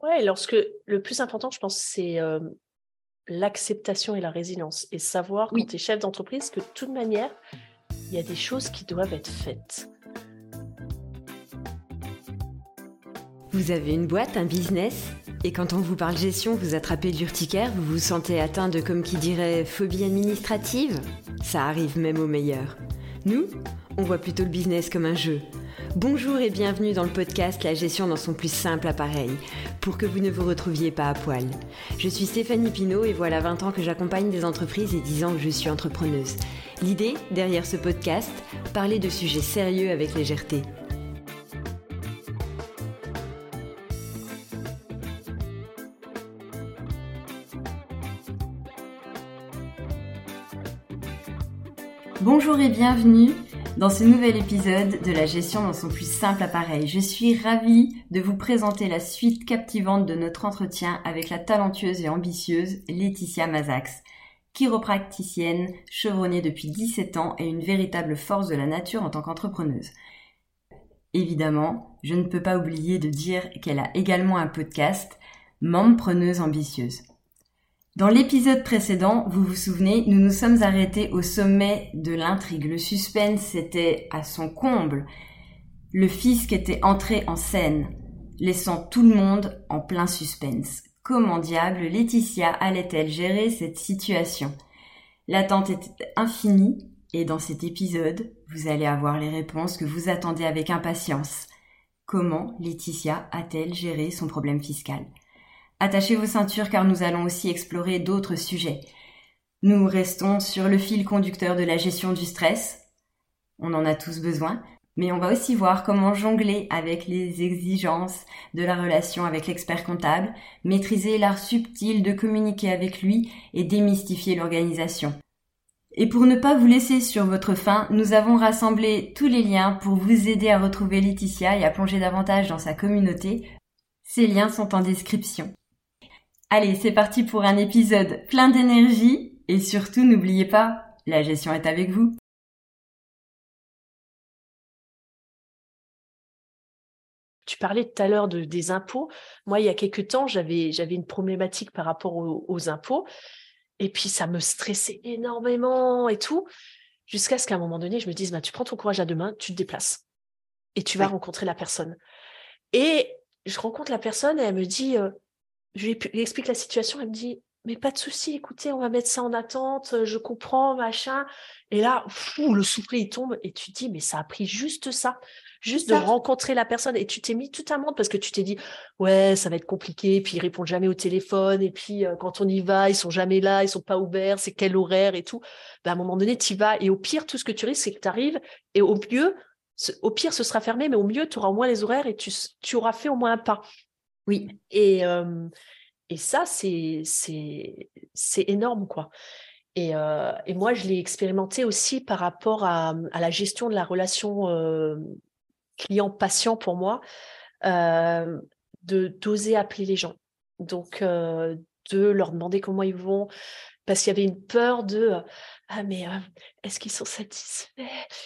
Ouais, lorsque le plus important, je pense, c'est l'acceptation et la résilience. Et savoir, quand tu es chef d'entreprise, que de toute manière, il y a des choses qui doivent être faites. Vous avez une boîte, un business? Et quand on vous parle gestion, vous attrapez l'urticaire, vous vous sentez atteint de, comme qui dirait, phobie administrative? Ça arrive même aux meilleurs. Nous, on voit plutôt le business comme un jeu. Bonjour et bienvenue dans le podcast La gestion dans son plus simple appareil, pour que vous ne vous retrouviez pas à poil. Je suis Stéphanie Pinault et voilà 20 ans que j'accompagne des entreprises et 10 ans que je suis entrepreneuse. L'idée, derrière ce podcast, parler de sujets sérieux avec légèreté. Bonjour et bienvenue dans ce nouvel épisode de la gestion dans son plus simple appareil. Je suis ravie de vous présenter la suite captivante de notre entretien avec la talentueuse et ambitieuse Laetitia Mazax, chiropracticienne chevronnée depuis 17 ans et une véritable force de la nature en tant qu'entrepreneuse. Évidemment, je ne peux pas oublier de dire qu'elle a également un podcast, Mempreneuse ambitieuse. Dans l'épisode précédent, vous vous souvenez, nous nous sommes arrêtés au sommet de l'intrigue. Le suspense était à son comble. Le fisc était entré en scène, laissant tout le monde en plein suspense. Comment diable Laetitia allait-elle gérer cette situation? L'attente était infinie et dans cet épisode, vous allez avoir les réponses que vous attendez avec impatience. Comment Laetitia a-t-elle géré son problème fiscal? Attachez vos ceintures car nous allons aussi explorer d'autres sujets. Nous restons sur le fil conducteur de la gestion du stress. On en a tous besoin, mais on va aussi voir comment jongler avec les exigences de la relation avec l'expert comptable, maîtriser l'art subtil de communiquer avec lui et démystifier l'organisation. Et pour ne pas vous laisser sur votre faim, nous avons rassemblé tous les liens pour vous aider à retrouver Laetitia et à plonger davantage dans sa communauté. Ces liens sont en description. Allez, c'est parti pour un épisode plein d'énergie et surtout n'oubliez pas, la gestion est avec vous. Tu parlais tout à l'heure de, des impôts. Moi, il y a quelques temps, j'avais, j'avais une problématique par rapport aux, impôts. Et puis, ça me stressait énormément et tout. Jusqu'à ce qu'à un moment donné, je me dise, bah, tu prends ton courage à deux mains, tu te déplaces. Et tu vas rencontrer la personne. Et je rencontre la personne et elle me dit, euh, je lui explique la situation, elle me dit mais pas de souci, écoutez, on va mettre ça en attente, je comprends, machin. Et là, fou, le souffle il tombe et tu te dis mais ça a pris juste ça, juste de rencontrer la personne et tu t'es mis tout un monde parce que tu t'es dit ouais ça va être compliqué, puis ils répondent jamais au téléphone et puis euh, quand on y va ils sont jamais là, ils sont pas ouverts, c'est quel horaire et tout. Ben, à un moment donné tu y vas et au pire tout ce que tu risques c'est que tu arrives et au mieux au pire ce sera fermé mais au mieux tu auras au moins les horaires et tu, tu auras fait au moins un pas. Oui. Et, et ça, c'est, énorme, quoi. Et, et, moi, je l'ai expérimenté aussi par rapport à, à la gestion de la relation client-patient pour moi, d'oser appeler les gens. Donc, de leur demander comment ils vont, parce qu'il y avait une peur de ah mais est-ce qu'ils sont satisfaits?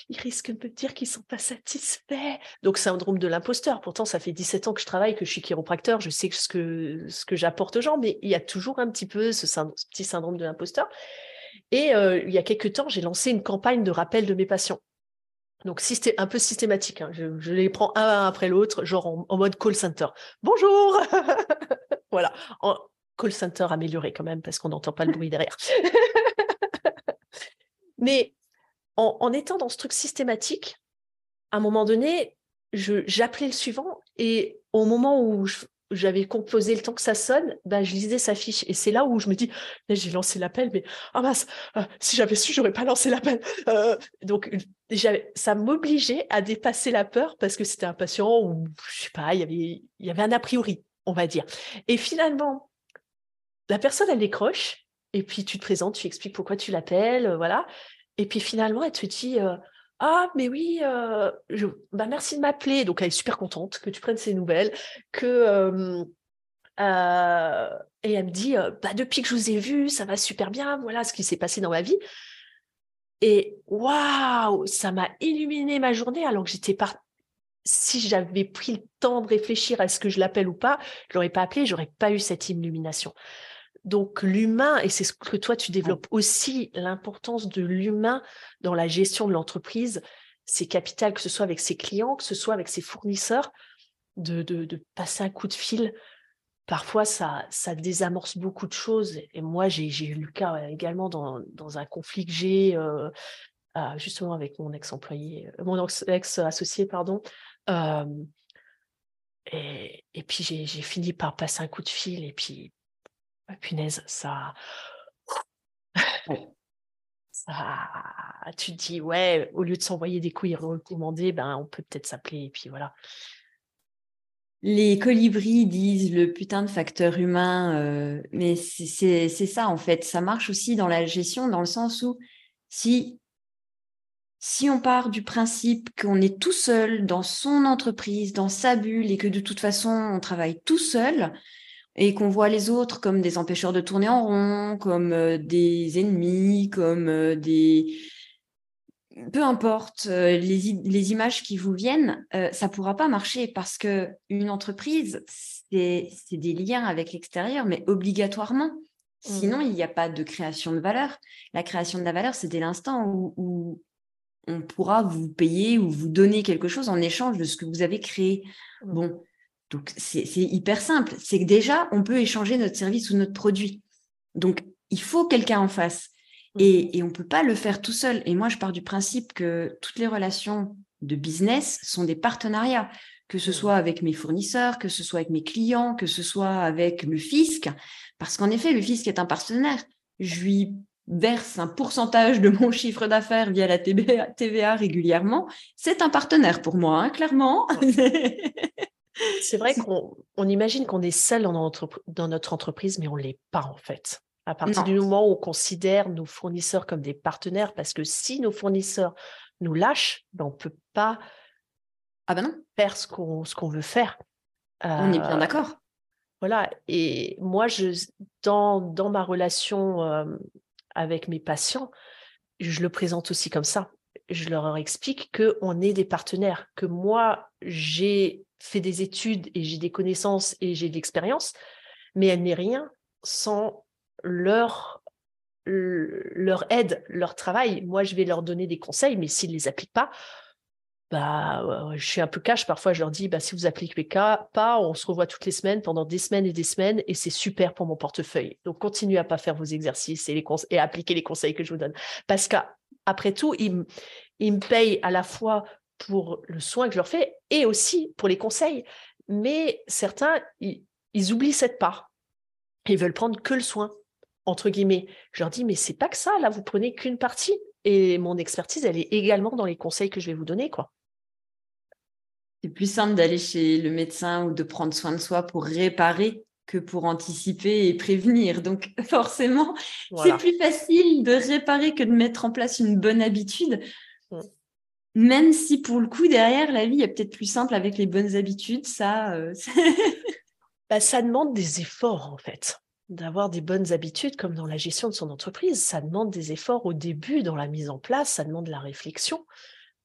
Ils risquent de me dire qu'ils sont pas satisfaits. Donc syndrome de l'imposteur. Pourtant ça fait 17 ans que je travaille, que je suis chiropracteur, je sais ce que ce que j'apporte aux gens, mais il y a toujours un petit peu ce, petit syndrome de l'imposteur. Et il y a quelques temps, j'ai lancé une campagne de rappel de mes patients. Donc un peu systématique. Hein. Je, les prends un après l'autre, genre en, mode call center. Bonjour. voilà, call center amélioré quand même parce qu'on n'entend pas le bruit derrière. Mais en, étant dans ce truc systématique, à un moment donné, j'appelais le suivant et au moment où j'avais composé le temps que ça sonne, ben, je lisais sa fiche. Et c'est là où je me dis, j'ai lancé l'appel, mais ah mince, euh, si j'avais su, j'aurais pas lancé l'appel. Euh, donc, ça m'obligeait à dépasser la peur parce que c'était un patient où, je sais pas, il y avait, il y avait un a priori, on va dire. Et finalement, la personne, elle décroche et puis tu te présentes, tu expliques pourquoi tu l'appelles, euh, voilà. Et puis finalement, elle te dit euh, Ah, mais oui, euh, bah, merci de m'appeler. Donc elle est super contente que tu prennes ces nouvelles. Que, et elle me dit bah, Depuis que je vous ai vu, ça va super bien. Voilà ce qui s'est passé dans ma vie. Et waouh, ça m'a illuminé ma journée alors que j'étais par... si j'avais pris le temps de réfléchir à ce que je l'appelle ou pas, je l'aurais pas appelé, j'aurais pas eu cette illumination. Donc l'humain, et c'est ce que toi tu développes aussi, l'importance de l'humain dans la gestion de l'entreprise, c'est capital, que ce soit avec ses clients, que ce soit avec ses fournisseurs, de, de, passer un coup de fil. Parfois, ça, ça désamorce beaucoup de choses. Et moi, j'ai eu le cas également dans, dans un conflit que j'ai euh, justement avec mon ex-employé, euh, mon ex-associé, pardon. et, et, puis j'ai fini par passer un coup de fil et puis, ah, punaise, ça, ça, tu te dis, ouais, au lieu de s'envoyer des couilles recommandés, ben, on peut peut-être s'appeler et puis voilà. Les colibris disent le putain de facteur humain, euh, mais c'est ça en fait. Ça marche aussi dans la gestion, dans le sens où si si on part du principe qu'on est tout seul dans son entreprise, dans sa bulle, et que de toute façon on travaille tout seul, et qu'on voit les autres comme des empêcheurs de tourner en rond, comme euh, des ennemis, comme euh, des... Peu importe euh, les, les, images qui vous viennent, ça pourra pas marcher parce que une entreprise, c'est des liens avec l'extérieur, mais obligatoirement. Mmh. Sinon, il n'y a pas de création de valeur. La création de la valeur, c'est dès l'instant où, on pourra vous payer ou vous donner quelque chose en échange de ce que vous avez créé. Mmh. Bon, donc c'est hyper simple. C'est que déjà, on peut échanger notre service ou notre produit. Donc il faut quelqu'un en face. Mmh. Et, et on ne peut pas le faire tout seul. Et moi, je pars du principe que toutes les relations de business sont des partenariats, que ce mmh. soit avec mes fournisseurs, que ce soit avec mes clients, que ce soit avec le fisc. Parce qu'en effet, le fisc est un partenaire. Je lui verse un pourcentage de mon chiffre d'affaires via la TVA, régulièrement, c'est un partenaire pour moi, hein, clairement. c'est vrai qu'on on imagine qu'on est seul dans notre, dans notre entreprise, mais on ne l'est pas en fait. À partir du moment où on considère nos fournisseurs comme des partenaires, parce que si nos fournisseurs nous lâchent, ben on ne peut pas ah ben non. faire ce qu'on veut faire. on est bien euh, d'accord. Voilà. Et moi, je, dans, dans ma relation euh, avec mes patients, je le présente aussi comme ça. Je leur explique qu'on est des partenaires, que moi, j'ai fait des études et j'ai des connaissances et j'ai de l'expérience, mais elle n'est rien sans leur, leur aide, leur travail. Moi, je vais leur donner des conseils, mais s'ils ne les appliquent pas, bah, je suis un peu cash. Parfois, je leur dis, bah, si vous appliquez pas, on se revoit toutes les semaines pendant des semaines et des semaines et c'est super pour mon portefeuille. Donc, continuez à pas faire vos exercices et, les et appliquer les conseils que je vous donne. Parce qu'après tout, ils, ils me payent à la fois pour le soin que je leur fais et aussi pour les conseils. Mais certains, ils, ils oublient cette part. Ils veulent prendre que le soin, entre guillemets. Je leur dis, mais c'est pas que ça, là, vous prenez qu'une partie. Et mon expertise, elle est également dans les conseils que je vais vous donner, quoi. C'est plus simple d'aller chez le médecin ou de prendre soin de soi pour réparer que pour anticiper et prévenir. Donc forcément, c'est plus facile de réparer que de mettre en place une bonne habitude. Même si pour le coup, derrière, la vie est peut-être plus simple avec les bonnes habitudes, ça... Euh, bah, ça demande des efforts, en fait. D'avoir des bonnes habitudes, comme dans la gestion de son entreprise, ça demande des efforts au début dans la mise en place, ça demande de la réflexion.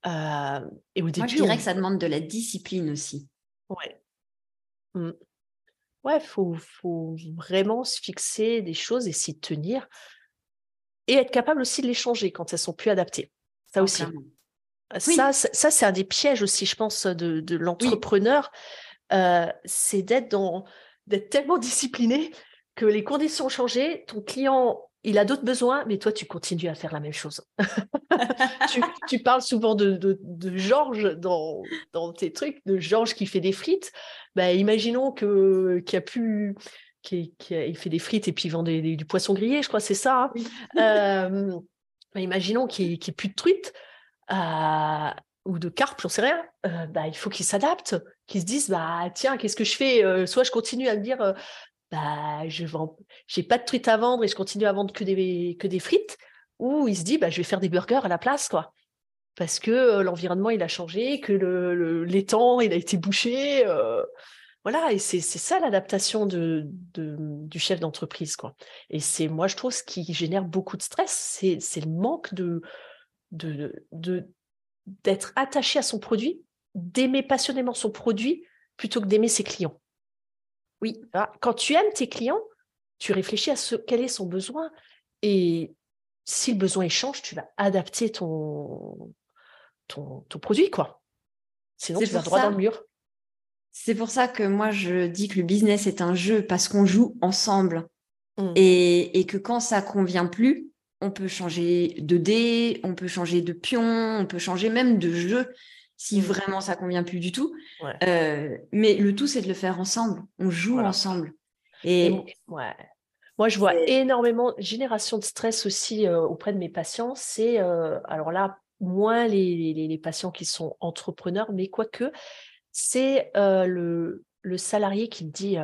Euh, et au début, je dirais que ça demande de la discipline aussi. Ouais. Mmh. Ouais, faut, faut vraiment se fixer des choses et s'y tenir. Et être capable aussi de les changer quand elles sont plus adaptées. Ça aussi. Ça, ça c'est un des pièges aussi, je pense, de, de l'entrepreneur. Euh, c'est d'être dans d'être tellement discipliné que les conditions ont changé, ton client il a d'autres besoins, mais toi, tu continues à faire la même chose. tu, parles souvent de, de, Georges dans, dans, tes trucs, de Georges qui fait des frites. Bah, imaginons que qu'il a pu qui, il fait des frites et puis il vend du poisson grillé, je crois, c'est ça. Hein. Euh, bah, imaginons qu'il n'y ait, plus de truites euh, ou de carpe, j'en sais rien. Euh, bah, il faut qu'il s'adapte, qu'il se dise bah tiens, qu'est-ce que je fais Soit je continue à me dire bah, je vends, j'ai pas de truite à vendre et je continue à vendre que des, que des frites, ou il se dit, bah, je vais faire des burgers à la place, quoi. Parce que euh, l'environnement, il a changé, que le, l'étang, il a été bouché. Euh, voilà, et c'est, ça l'adaptation de, de, du chef d'entreprise, quoi. Et c'est, moi, je trouve, ce qui génère beaucoup de stress, c'est, c'est le manque de, de, de, d'être attaché à son produit, d'aimer passionnément son produit plutôt que d'aimer ses clients. Oui. Quand tu aimes tes clients, tu réfléchis à ce, quel est son besoin et si le besoin change, tu vas adapter ton, ton, produit, quoi. Sinon, tu vas droit dans le mur. C'est pour ça que moi, je dis que le business est un jeu parce qu'on joue ensemble. Mmh. Et, et, que quand ça convient plus, on peut changer de dé, on peut changer de pion, on peut changer même de jeu si mmh. vraiment ça convient plus du tout. Euh, mais le tout, c'est de le faire ensemble. On joue ensemble. Et, ouais. Moi, je vois énormément génération de stress aussi euh, auprès de mes patients. C'est euh, alors là moins les, les, patients qui sont entrepreneurs, mais quoique c'est le, le salarié qui me dit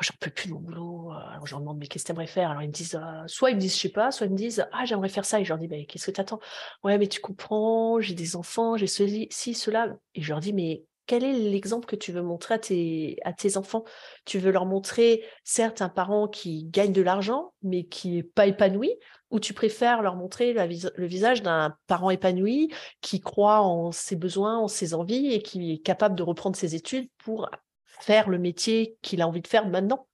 Oh, j'en peux plus de mon boulot. Alors je leur demande, mais qu'est-ce que tu aimerais faire? Alors ils me disent, soit ils me disent, je sais pas, soit ils me disent, ah, j'aimerais faire ça. Et je leur dis, mais qu'est-ce que tu attends Ouais, mais tu comprends, j'ai des enfants, j'ai ceci, ci, cela. Et je leur dis, mais quel est l'exemple que tu veux montrer à tes, à tes enfants? Tu veux leur montrer, certes, un parent qui gagne de l'argent, mais qui n'est pas épanoui, ou tu préfères leur montrer le visage d'un parent épanoui qui croit en ses besoins, en ses envies et qui est capable de reprendre ses études pour faire le métier qu'il a envie de faire maintenant.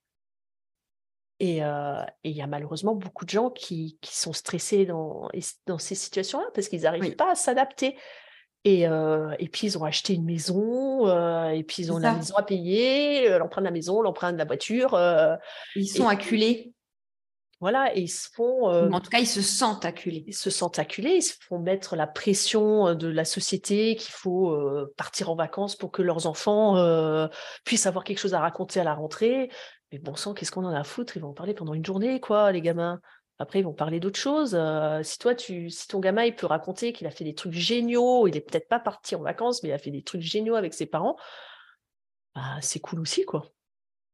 Euh, et il y a malheureusement beaucoup de gens qui, qui sont stressés dans, dans ces situations-là parce qu'ils n'arrivent pas à s'adapter. Et, euh, et, puis, ils ont acheté une maison, euh, et puis ils ont la maison à payer, l'emprunt de la maison, l'emprunt de la voiture. ils sont acculés. Voilà, et ils se font. en tout cas, ils se sentent acculés. Ils se sentent acculés, ils se font mettre la pression de la société qu'il faut partir en vacances pour que leurs enfants puissent avoir quelque chose à raconter à la rentrée. Mais bon sang, qu'est-ce qu'on en a à foutre? Ils vont en parler pendant une journée, quoi, les gamins. Après, ils vont parler d'autres choses. si toi, tu, si ton gamin, il peut raconter qu'il a fait des trucs géniaux, il est peut-être pas parti en vacances, mais il a fait des trucs géniaux avec ses parents, bah, c'est cool aussi, quoi.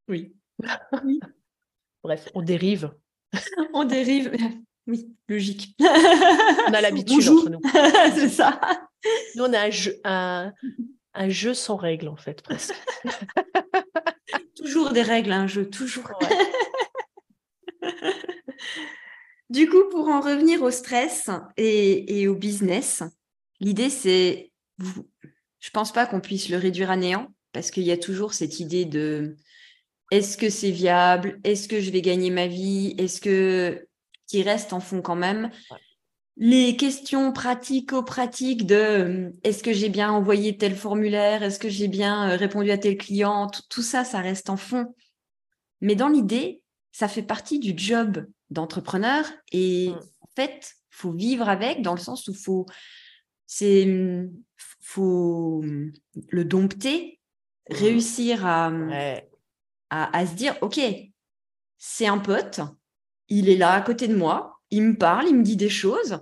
Oui. Bref, on dérive. on dérive. Oui, logique. On a l'habitude entre nous. C'est ça. Nous, on a un jeu, sans règles, en fait, presque. toujours des règles, un jeu, toujours. du coup, pour en revenir au stress et, au business, l'idée, c'est. Je pense pas qu'on puisse le réduire à néant, parce qu'il y a toujours cette idée de est-ce que c'est viable? Est-ce que je vais gagner ma vie? Est-ce que qui reste en fond quand même? Les questions pratico-pratiques de euh, est-ce que j'ai bien envoyé tel formulaire? Est-ce que j'ai bien euh, répondu à tel client? Tout ça, ça reste en fond. Mais dans l'idée, ça fait partie du job d'entrepreneur et mm. en fait, faut vivre avec dans le sens où faut c'est faut le dompter, mm. réussir à à, se dire, OK, c'est un pote, il est là à côté de moi, il me parle, il me dit des choses,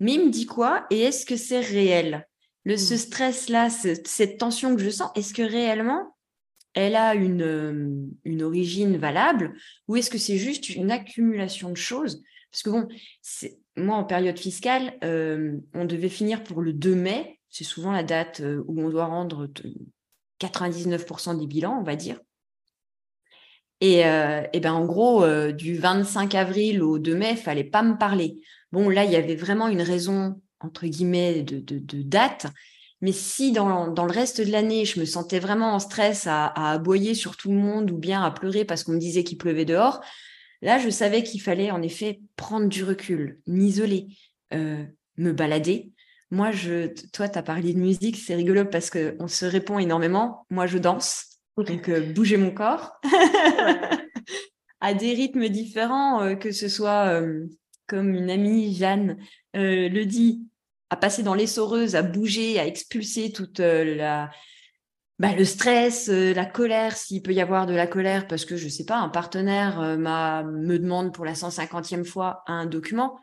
mais il me dit quoi et est-ce que c'est réel? Le, Ce mmh. stress-là, cette tension que je sens, est-ce que réellement elle a une, euh, une origine valable ou est-ce que c'est juste une accumulation de choses? Parce que bon, moi en période fiscale, euh, on devait finir pour le 2 mai, c'est souvent la date euh, où on doit rendre 99% des bilans, on va dire. Et, euh, ben en gros, euh, du 25 avril au 2 mai, il fallait pas me parler. Bon, là, il y avait vraiment une raison, entre guillemets, de, de, date. Mais si dans, dans, le reste de l'année, je me sentais vraiment en stress à, à, aboyer sur tout le monde ou bien à pleurer parce qu'on me disait qu'il pleuvait dehors, là, je savais qu'il fallait en effet prendre du recul, m'isoler, euh, me balader. Moi, je, toi, tu as parlé de musique, c'est rigolo parce qu'on se répond énormément. Moi, je danse. Donc, euh, bouger mon corps. À des rythmes différents, euh, que ce soit euh, comme une amie, Jeanne, le dit, à passer dans l'essoreuse, à bouger, à expulser toute la, bah, le stress, la colère, s'il peut y avoir de la colère, parce que je sais pas, un partenaire m'a me demande pour la 150e fois un document,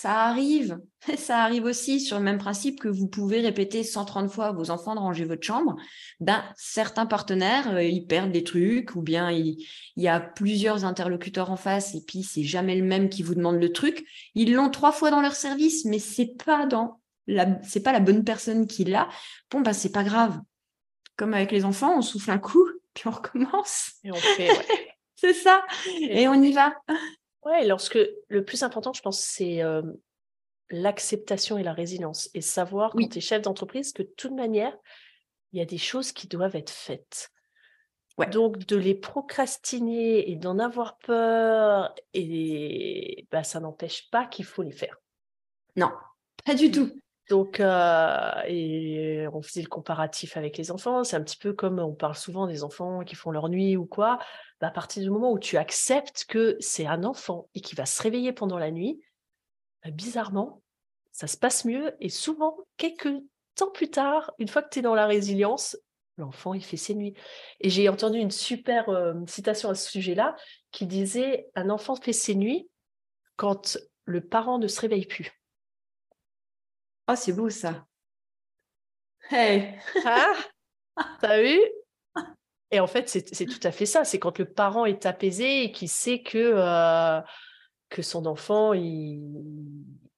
ça arrive. Ça arrive aussi sur le même principe que vous pouvez répéter 130 fois à vos enfants de ranger votre chambre. Ben, certains partenaires, euh, ils perdent des trucs ou bien il, y a plusieurs interlocuteurs en face et puis c'est jamais le même qui vous demande le truc. Ils l'ont trois fois dans leur service, mais c'est pas dans la, c'est pas la bonne personne qui l'a. Bon, ben, c'est pas grave. Comme avec les enfants, on souffle un coup, puis on recommence. Et on fait, c'est ça. et on y va. Ouais, lorsque le plus important, je pense, c'est l'acceptation et la résilience. Et savoir, quand tu es chef d'entreprise, que de toute manière, il y a des choses qui doivent être faites. Donc, de les procrastiner et d'en avoir peur, et bah, ça n'empêche pas qu'il faut les faire. Non, pas du tout. Donc, euh, et on faisait le comparatif avec les enfants. C'est un petit peu comme on parle souvent des enfants qui font leur nuit ou quoi. Bah, à partir du moment où tu acceptes que c'est un enfant et qui va se réveiller pendant la nuit, bah, bizarrement, ça se passe mieux. Et souvent, quelques temps plus tard, une fois que tu es dans la résilience, l'enfant, il fait ses nuits. Et j'ai entendu une super euh, citation à ce sujet-là qui disait Un enfant fait ses nuits quand le parent ne se réveille plus. Oh, c'est beau ça. Hey ah, T'as vu Et en fait, c'est tout à fait ça. C'est quand le parent est apaisé et qu'il sait que, euh, que son enfant, il,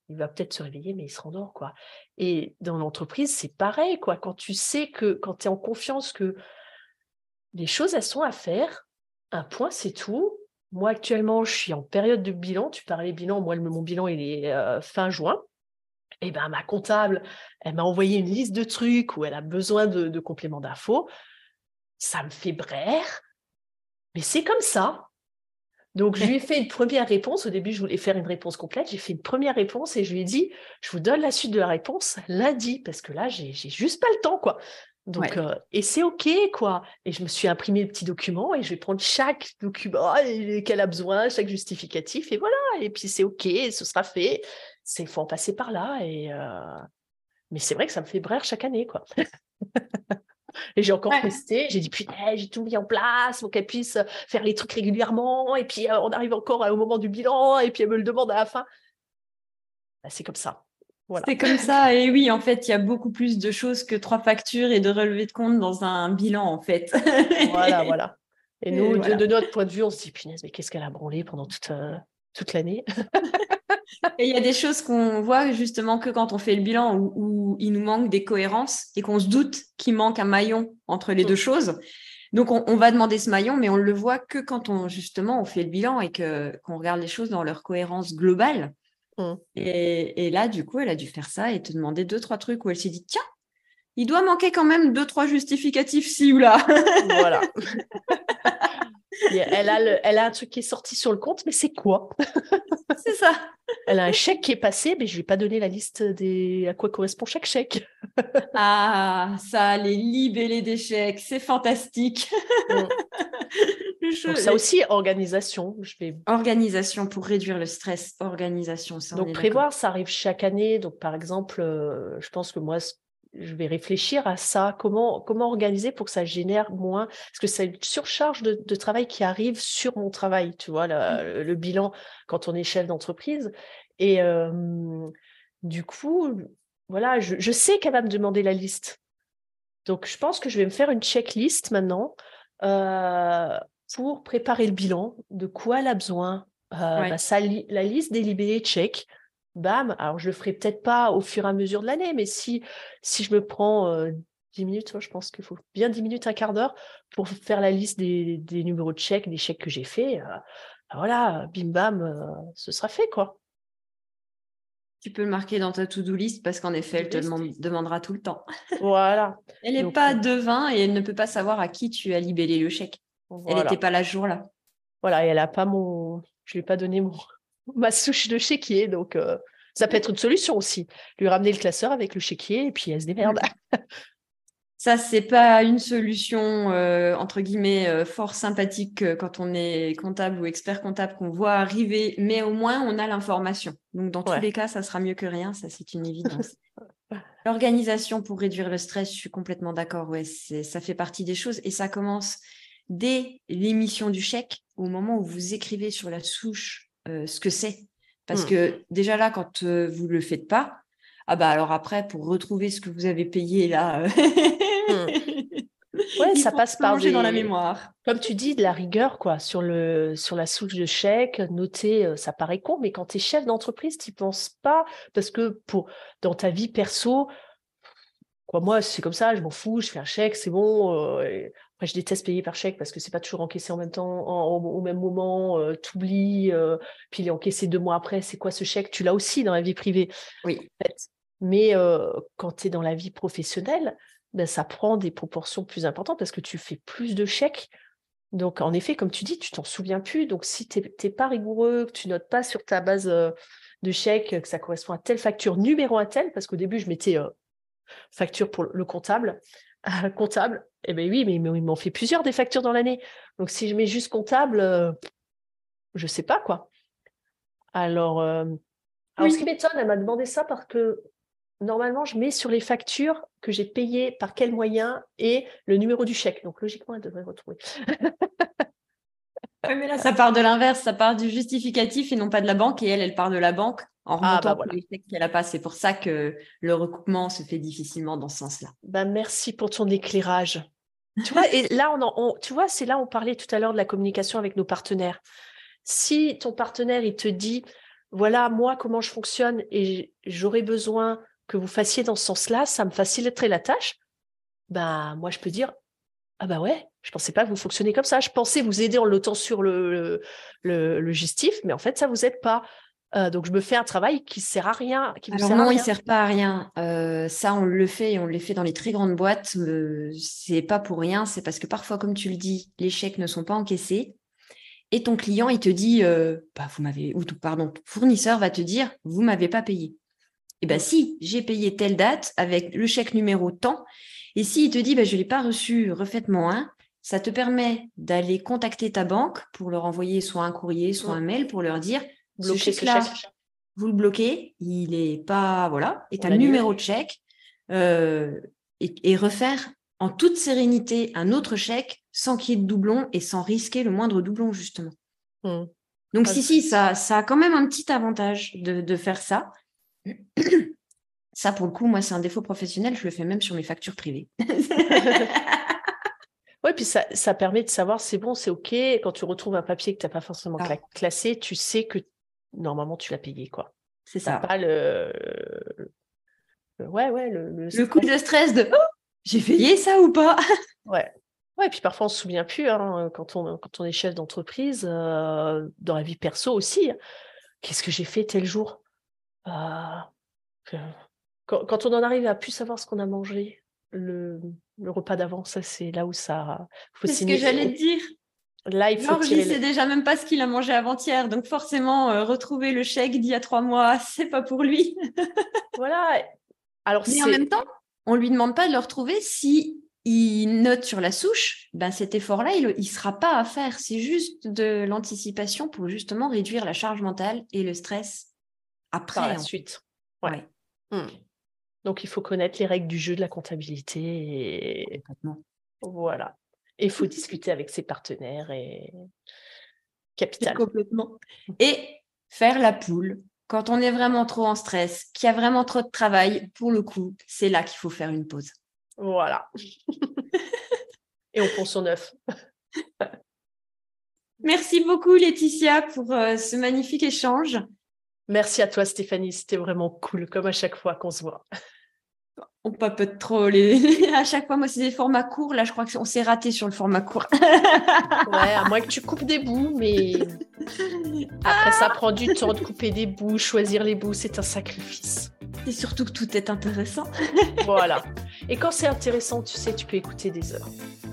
il va peut-être se réveiller, mais il se rendort, quoi. Et dans l'entreprise, c'est pareil, quoi. Quand tu sais que, quand tu es en confiance que les choses, elles sont à faire, un point, c'est tout. Moi, actuellement, je suis en période de bilan. Tu parlais bilan, moi, mon bilan, il est euh, fin juin. Et ben ma comptable, elle m'a envoyé une liste de trucs où elle a besoin de, de compléments d'infos. Ça me fait braire, mais c'est comme ça. Donc, je lui ai fait une première réponse. Au début, je voulais faire une réponse complète. J'ai fait une première réponse et je lui ai dit, je vous donne la suite de la réponse lundi, parce que là, j'ai juste pas le temps, quoi. Donc, euh, et c'est OK, quoi. Et je me suis imprimé le petit document et je vais prendre chaque document qu'elle a besoin, chaque justificatif, et voilà. Et puis, c'est OK, ce sera fait. C'est faut en passer par là. Et euh, Mais c'est vrai que ça me fait brère chaque année, quoi. Et j'ai encore testé, j'ai dit, putain, j'ai tout mis en place pour qu'elle puisse faire les trucs régulièrement. Et puis, euh, on arrive encore au moment du bilan, et puis elle me le demande à la fin. Bah, c'est comme ça. Voilà. C'est comme ça. Et oui, en fait, il y a beaucoup plus de choses que trois factures et de relevés de compte dans un bilan, en fait. voilà, voilà. Et nous, de, notre point de vue, on se dit, punaise, mais qu'est-ce qu'elle a branlé pendant toute, euh, toute l'année? Et il y a des choses qu'on voit justement que quand on fait le bilan où, il nous manque des cohérences et qu'on se doute qu'il manque un maillon entre les deux mm. choses. Donc on, va demander ce maillon, mais on le voit que quand on justement on fait le bilan et que qu'on regarde les choses dans leur cohérence globale. Mm. Et, là, du coup, elle a dû faire ça et te demander deux trois trucs où elle s'est dit tiens, il doit manquer quand même deux trois justificatifs ci ou là. voilà. elle, a elle a un truc qui est sorti sur le compte, mais c'est quoi? C'est ça. Elle a un chèque qui est passé, mais je ne lui ai pas donné la liste des à quoi correspond chaque chèque. ah, ça, les libellés des chèques, c'est fantastique. Mm. ça aussi, organisation. Je vais... Organisation pour réduire le stress, organisation. donc prévoir, ça arrive chaque année. Donc par exemple, euh, je pense que moi, je vais réfléchir à ça, comment, comment organiser pour que ça génère moins, parce que c'est une surcharge de, travail qui arrive sur mon travail, tu vois, mmh. le, bilan quand on est chef d'entreprise. Et du coup, voilà, je, sais qu'elle va me demander la liste. Donc, je pense que je vais me faire une checklist maintenant euh, pour préparer le bilan, de quoi elle a besoin. Euh, bah, la liste libellés check bam, alors je le ferai peut-être pas au fur et à mesure de l'année, mais si, si je me prends 10 minutes, je pense qu'il faut bien 10 minutes, un quart d'heure pour faire la liste des, numéros de chèques, des chèques que j'ai faits, bah, voilà, bim bam, ce sera fait, quoi. Tu peux le marquer dans ta to-do list parce qu'en effet, elle te demandera tout le temps. Voilà. elle n'est pas devin et elle ne peut pas savoir à qui tu as libellé le chèque. Elle n'était pas là ce jour-là. Voilà, et elle n'a pas mon. Je lui ai pas donné mon, ma souche de chéquier. Donc, euh, ça peut être une solution aussi. Lui ramener le classeur avec le chéquier et puis elle se démerde. Ça, c'est pas une solution euh, entre guillemets euh, fort sympathique quand on est comptable ou expert comptable qu'on voit arriver, mais au moins on a l'information. Donc dans tous les cas, ça sera mieux que rien, ça c'est une évidence. L'organisation pour réduire le stress, je suis complètement d'accord. Ouais, ça fait partie des choses et ça commence dès l'émission du chèque, au moment où vous écrivez sur la souche euh, ce que c'est. Parce mmh. que déjà là, quand euh, vous ne le faites pas, ah bah alors après, pour retrouver ce que vous avez payé là, euh, ouais, ça passe par des... dans la mémoire. Comme tu dis, de la rigueur quoi sur le sur la souche de chèque, noter, ça paraît con, mais quand tu es chef d'entreprise, tu penses pas parce que pour dans ta vie perso, quoi, moi c'est comme ça, je m'en fous, je fais un chèque, c'est bon. Je déteste payer par chèque parce que c'est pas toujours encaissé en même temps, au même moment, euh, tu oublies, euh, puis il est encaissé deux mois après. C'est quoi ce chèque? Tu l'as aussi dans la vie privée. Oui. Mais euh, quand tu es dans la vie professionnelle, ben, ça prend des proportions plus importantes parce que tu fais plus de chèques. Donc, en effet, comme tu dis, tu t'en souviens plus. Donc, si tu n'es pas rigoureux, que tu notes pas sur ta base euh, de chèque que ça correspond à telle facture, numéro à tel, parce qu'au début, je mettais facture pour le comptable, comptable, eh bien oui, mais il m'en fait plusieurs des factures dans l'année. Donc, si je mets juste comptable, euh, je sais pas quoi. Alors, alors ce qui m'étonne, elle m'a demandé ça parce que normalement, je mets sur les factures que j'ai payées par quel moyen et le numéro du chèque. Donc, logiquement, elle devrait retrouver. oui, mais là, ça part de l'inverse. Ça part du justificatif et non pas de la banque. Et elle, elle part de la banque en ah, remontant bah les chèques qu'elle a pas. C'est pour ça que le recoupement se fait difficilement dans ce sens-là. Bah, merci pour ton éclairage. tu vois, et là, on, tu vois, c'est là on parlait tout à l'heure de la communication avec nos partenaires. Si ton partenaire, il te dit, voilà, moi, comment je fonctionne et j'aurais besoin que vous fassiez dans ce sens-là, ça me faciliterait la tâche. Ben, moi, je peux dire, ah bah ouais, je pensais pas que vous fonctionnez comme ça. Je pensais vous aider en lotant sur le, le, le, gestif, mais en fait, ça vous aide pas. Euh, donc, je me fais un travail qui sert à rien. Qui Alors non, il sert pas à rien. Euh, ça, on le fait et on le fait dans les très grandes boîtes. Euh, c'est pas pour rien. C'est parce que parfois, comme tu le dis, les chèques ne sont pas encaissés. Et ton client, il te dit, bah, vous m'avez, ou pardon, fournisseur va te dire, vous m'avez pas payé. Eh bien, si j'ai payé telle date avec le chèque numéro tant, et s'il te dit bah, je ne l'ai pas reçu, refaites-moi un, ça te permet d'aller contacter ta banque pour leur envoyer soit un courrier, soit un mail pour leur dire ce chèque-là, vous le bloquez, il n'est pas. Voilà, et un numéro de chèque, euh, et, refaire en toute sérénité un autre chèque sans qu'il y ait de doublon et sans risquer le moindre doublon, justement. Mmh. Donc, si, si, ça, ça a quand même un petit avantage de, de faire ça. Ça, pour le coup, moi, c'est un défaut professionnel. Je le fais même sur mes factures privées. oui, puis ça, ça, permet de savoir c'est bon, c'est OK. Quand tu retrouves un papier que tu n'as pas forcément ah. classé, tu sais que normalement, tu l'as payé. quoi. C'est ça. pas le... Ouais, ouais. Le, le, coup de stress de oh, j'ai payé ça ou pas? Ouais. Ouais, puis parfois on se souvient plus hein, quand, on, quand on est chef d'entreprise, euh, dans la vie perso aussi. Hein. Qu'est-ce que j'ai fait tel jour? Quand, on en arrive à plus savoir ce qu'on a mangé, le, repas d'avant, ça c'est là où ça. C'est ce que j'allais dire. Là, il faut Georges, il sait déjà même pas ce qu'il a mangé avant-hier, donc forcément euh, retrouver le chèque d'il y a trois mois, c'est pas pour lui. voilà. Alors, mais en même temps, on lui demande pas de le retrouver si il note sur la souche, ben cet effort-là, il ne sera pas à faire. C'est juste de l'anticipation pour justement réduire la charge mentale et le stress après. Par la suite. Ouais. Mmh. Donc, il faut connaître les règles du jeu de la comptabilité. Et... Voilà. Et il faut discuter avec ses partenaires et capital. Complètement. Et faire la poule. Quand on est vraiment trop en stress, qu'il y a vraiment trop de travail, pour le coup, c'est là qu'il faut faire une pause. Voilà. et on prend son œuf. Merci beaucoup Laetitia pour euh, ce magnifique échange. Merci à toi, Stéphanie. C'était vraiment cool, comme à chaque fois qu'on se voit. On papote trop. Les... à chaque fois, moi, c'est des formats courts. Là, je crois qu'on s'est raté sur le format court. ouais, à moins que tu coupes des bouts, mais après, ça prend du temps de couper des bouts, choisir les bouts. C'est un sacrifice. Et surtout que tout est intéressant. voilà. Et quand c'est intéressant, tu sais, tu peux écouter des heures,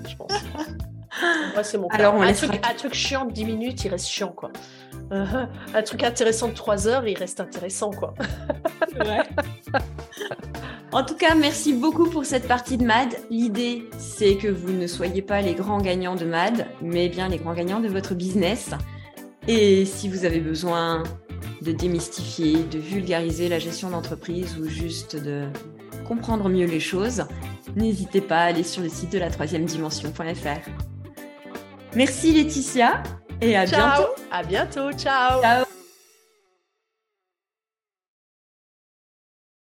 je pense. Moi, c'est mon Alors, on un, truc, un truc chiant de 10 minutes, il reste chiant, quoi. Un truc intéressant de 3 heures, il reste intéressant, quoi. En tout cas, merci beaucoup pour cette partie de MAD. L'idée, c'est que vous ne soyez pas les grands gagnants de MAD, mais bien les grands gagnants de votre business. Et si vous avez besoin de démystifier, de vulgariser la gestion d'entreprise ou juste de comprendre mieux les choses, n'hésitez pas à aller sur le site de la troisième dimension.fr. Merci Laetitia et à ciao. bientôt. À bientôt. Ciao. Ciao.